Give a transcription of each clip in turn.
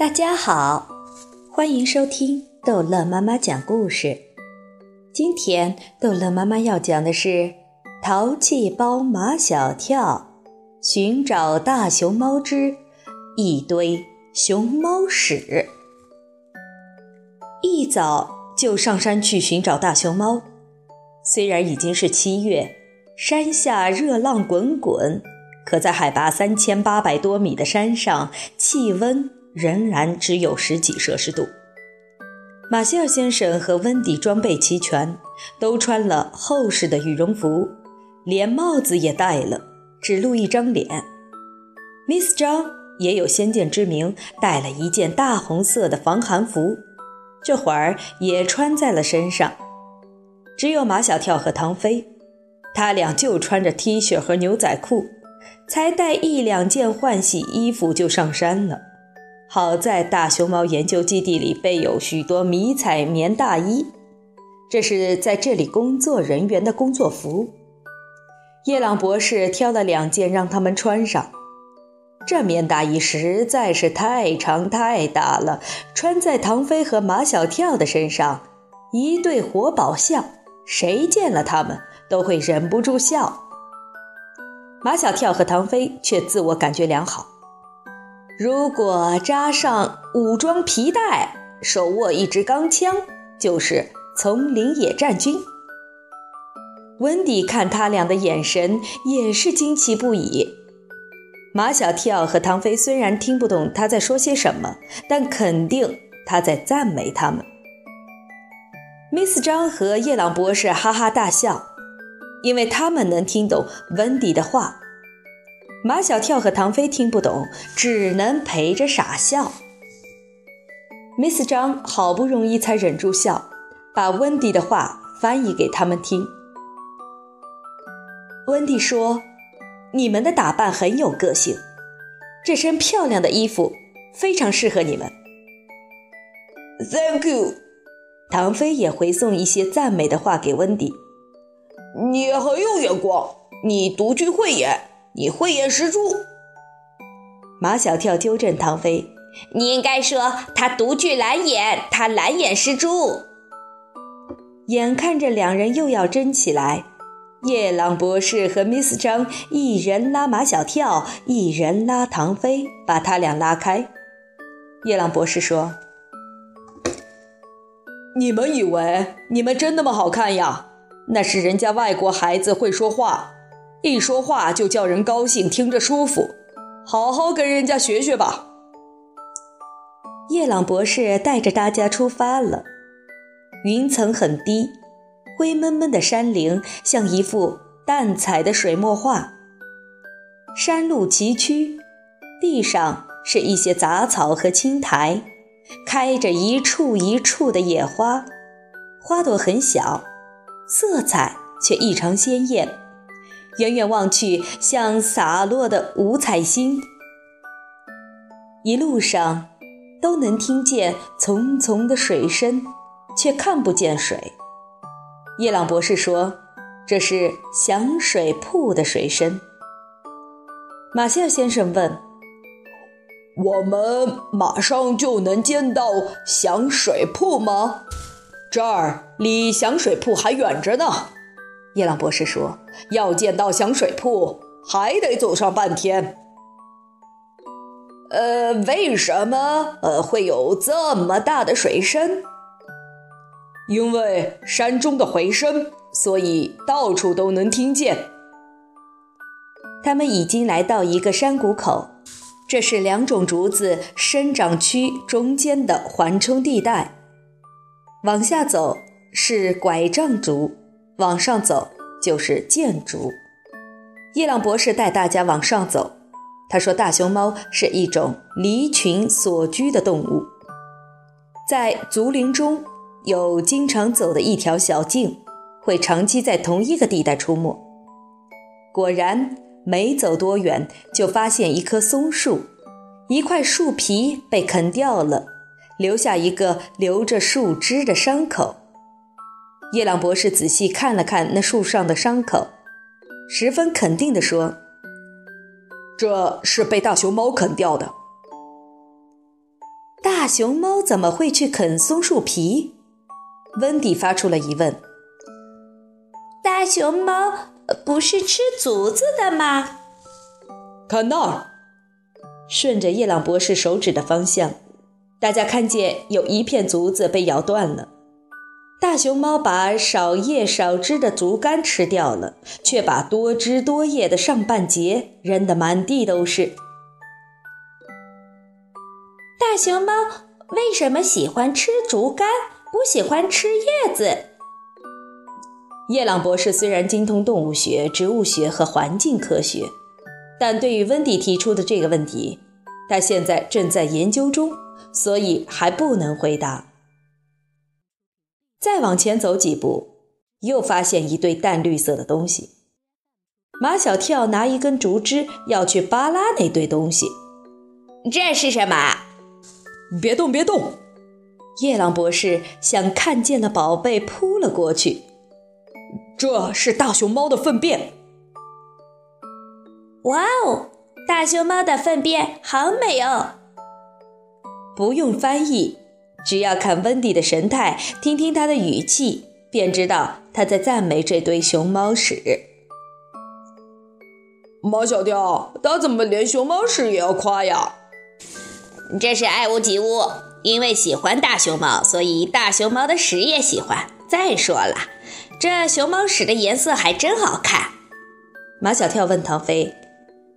大家好，欢迎收听逗乐妈妈讲故事。今天逗乐妈妈要讲的是《淘气包马小跳寻找大熊猫之一堆熊猫屎》。一早就上山去寻找大熊猫，虽然已经是七月，山下热浪滚滚，可在海拔三千八百多米的山上，气温。仍然只有十几摄氏度。马歇尔先生和温迪装备齐全，都穿了厚实的羽绒服，连帽子也戴了，只露一张脸。Miss 张也有先见之明，带了一件大红色的防寒服，这会儿也穿在了身上。只有马小跳和唐飞，他俩就穿着 T 恤和牛仔裤，才带一两件换洗衣服就上山了。好在大熊猫研究基地里备有许多迷彩棉大衣，这是在这里工作人员的工作服。叶朗博士挑了两件让他们穿上。这棉大衣实在是太长太大了，穿在唐飞和马小跳的身上，一对活宝像，谁见了他们都会忍不住笑。马小跳和唐飞却自我感觉良好。如果扎上武装皮带，手握一支钢枪，就是丛林野战军。温迪看他俩的眼神也是惊奇不已。马小跳和唐飞虽然听不懂他在说些什么，但肯定他在赞美他们。Miss 张和叶朗博士哈哈大笑，因为他们能听懂温迪的话。马小跳和唐飞听不懂，只能陪着傻笑。Miss 张好不容易才忍住笑，把温迪的话翻译给他们听。温迪说：“你们的打扮很有个性，这身漂亮的衣服非常适合你们。” Thank you。唐飞也回送一些赞美的话给温迪。你很有眼光，你独具慧眼。你慧眼识珠，马小跳纠正唐飞：“你应该说他独具蓝眼，他蓝眼识珠。”眼看着两人又要争起来，夜朗博士和 Miss 张一人拉马小跳，一人拉唐飞，把他俩拉开。夜朗博士说：“你们以为你们真那么好看呀？那是人家外国孩子会说话。”一说话就叫人高兴，听着舒服，好好跟人家学学吧。叶朗博士带着大家出发了。云层很低，灰蒙蒙的山岭像一幅淡彩的水墨画。山路崎岖，地上是一些杂草和青苔，开着一簇一簇的野花，花朵很小，色彩却异常鲜艳。远远望去，像洒落的五彩星。一路上都能听见淙淙的水声，却看不见水。叶朗博士说：“这是响水瀑的水声。”马歇尔先生问：“我们马上就能见到响水瀑吗？这儿离响水瀑还远着呢。”叶朗博士说：“要见到响水瀑，还得走上半天。呃，为什么呃会有这么大的水声？因为山中的回声，所以到处都能听见。”他们已经来到一个山谷口，这是两种竹子生长区中间的缓冲地带。往下走是拐杖竹。往上走就是箭竹。叶朗博士带大家往上走。他说：“大熊猫是一种离群所居的动物，在竹林中有经常走的一条小径，会长期在同一个地带出没。”果然，没走多远就发现一棵松树，一块树皮被啃掉了，留下一个留着树枝的伤口。叶朗博士仔细看了看那树上的伤口，十分肯定地说：“这是被大熊猫啃掉的。”大熊猫怎么会去啃松树皮？温迪发出了疑问。大熊猫不是吃竹子的吗？看那儿，顺着叶朗博士手指的方向，大家看见有一片竹子被咬断了。大熊猫把少叶少枝的竹竿吃掉了，却把多枝多叶的上半截扔得满地都是。大熊猫为什么喜欢吃竹竿，不喜欢吃叶子？叶朗博士虽然精通动物学、植物学和环境科学，但对于温迪提出的这个问题，他现在正在研究中，所以还不能回答。再往前走几步，又发现一堆淡绿色的东西。马小跳拿一根竹枝要去扒拉那堆东西。这是什么？别动，别动！夜郎博士向看见的宝贝，扑了过去。这是大熊猫的粪便。哇哦，大熊猫的粪便好美哦！不用翻译。只要看温迪的神态，听听他的语气，便知道他在赞美这堆熊猫屎。马小跳，他怎么连熊猫屎也要夸呀？这是爱屋及乌，因为喜欢大熊猫，所以大熊猫的屎也喜欢。再说了，这熊猫屎的颜色还真好看。马小跳问唐飞：“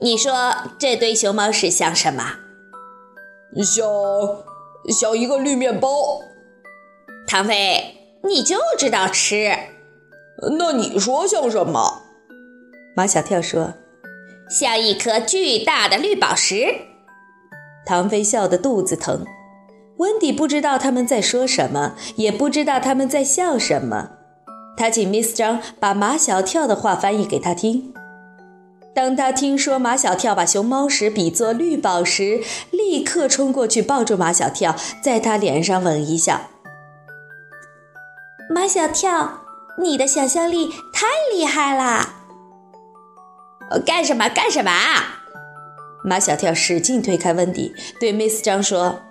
你说这堆熊猫屎像什么？”像。像一个绿面包，唐飞，你就知道吃。那你说像什么？马小跳说：“像一颗巨大的绿宝石。”唐飞笑得肚子疼。温迪不知道他们在说什么，也不知道他们在笑什么。他请 Miss 张把马小跳的话翻译给他听。当他听说马小跳把熊猫屎比作绿宝石，立刻冲过去抱住马小跳，在他脸上吻一下。马小跳，你的想象力太厉害啦！干什么？干什么？马小跳使劲推开温迪，对 Miss 张说：“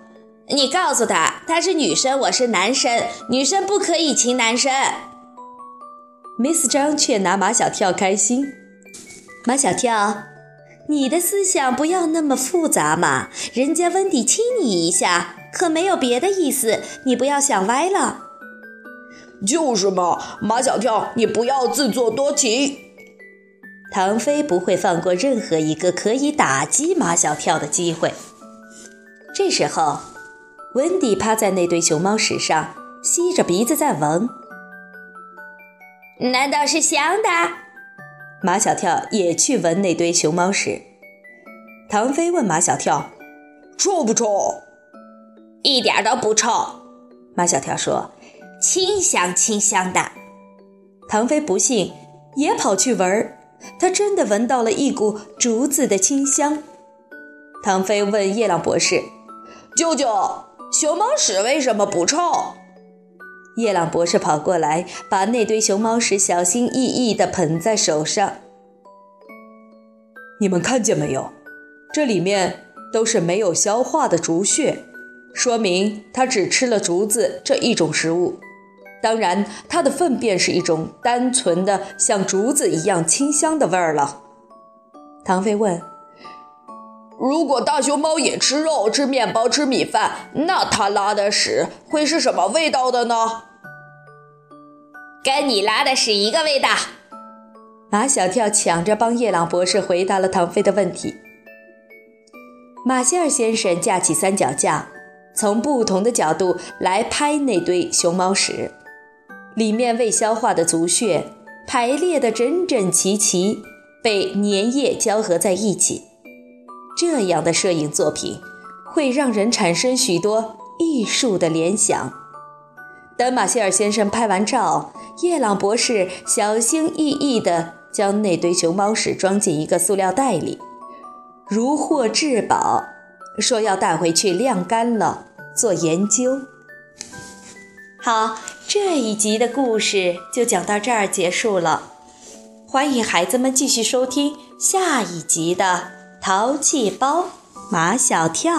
你告诉他，他是女生，我是男生，女生不可以亲男生。”Miss 张却拿马小跳开心。马小跳，你的思想不要那么复杂嘛！人家温迪亲你一下，可没有别的意思，你不要想歪了。就是嘛，马小跳，你不要自作多情。唐飞不会放过任何一个可以打击马小跳的机会。这时候，温迪趴在那堆熊猫屎上，吸着鼻子在闻。难道是香的？马小跳也去闻那堆熊猫屎。唐飞问马小跳：“臭不臭？”“一点都不臭。”马小跳说，“清香清香的。”唐飞不信，也跑去闻儿。他真的闻到了一股竹子的清香。唐飞问叶朗博士：“舅舅，熊猫屎为什么不臭？”叶朗博士跑过来，把那堆熊猫屎小心翼翼地捧在手上。你们看见没有？这里面都是没有消化的竹屑，说明它只吃了竹子这一种食物。当然，它的粪便是一种单纯的像竹子一样清香的味儿了。唐飞问：“如果大熊猫也吃肉、吃面包、吃米饭，那它拉的屎会是什么味道的呢？”跟你拉的是一个味道。马小跳抢着帮叶朗博士回答了唐飞的问题。马歇尔先生架起三脚架，从不同的角度来拍那堆熊猫屎，里面未消化的足屑排列得整整齐齐，被粘液交合在一起。这样的摄影作品会让人产生许多艺术的联想。等马歇尔先生拍完照。叶朗博士小心翼翼地将那堆熊猫屎装进一个塑料袋里，如获至宝，说要带回去晾干了做研究。好，这一集的故事就讲到这儿结束了，欢迎孩子们继续收听下一集的《淘气包马小跳》。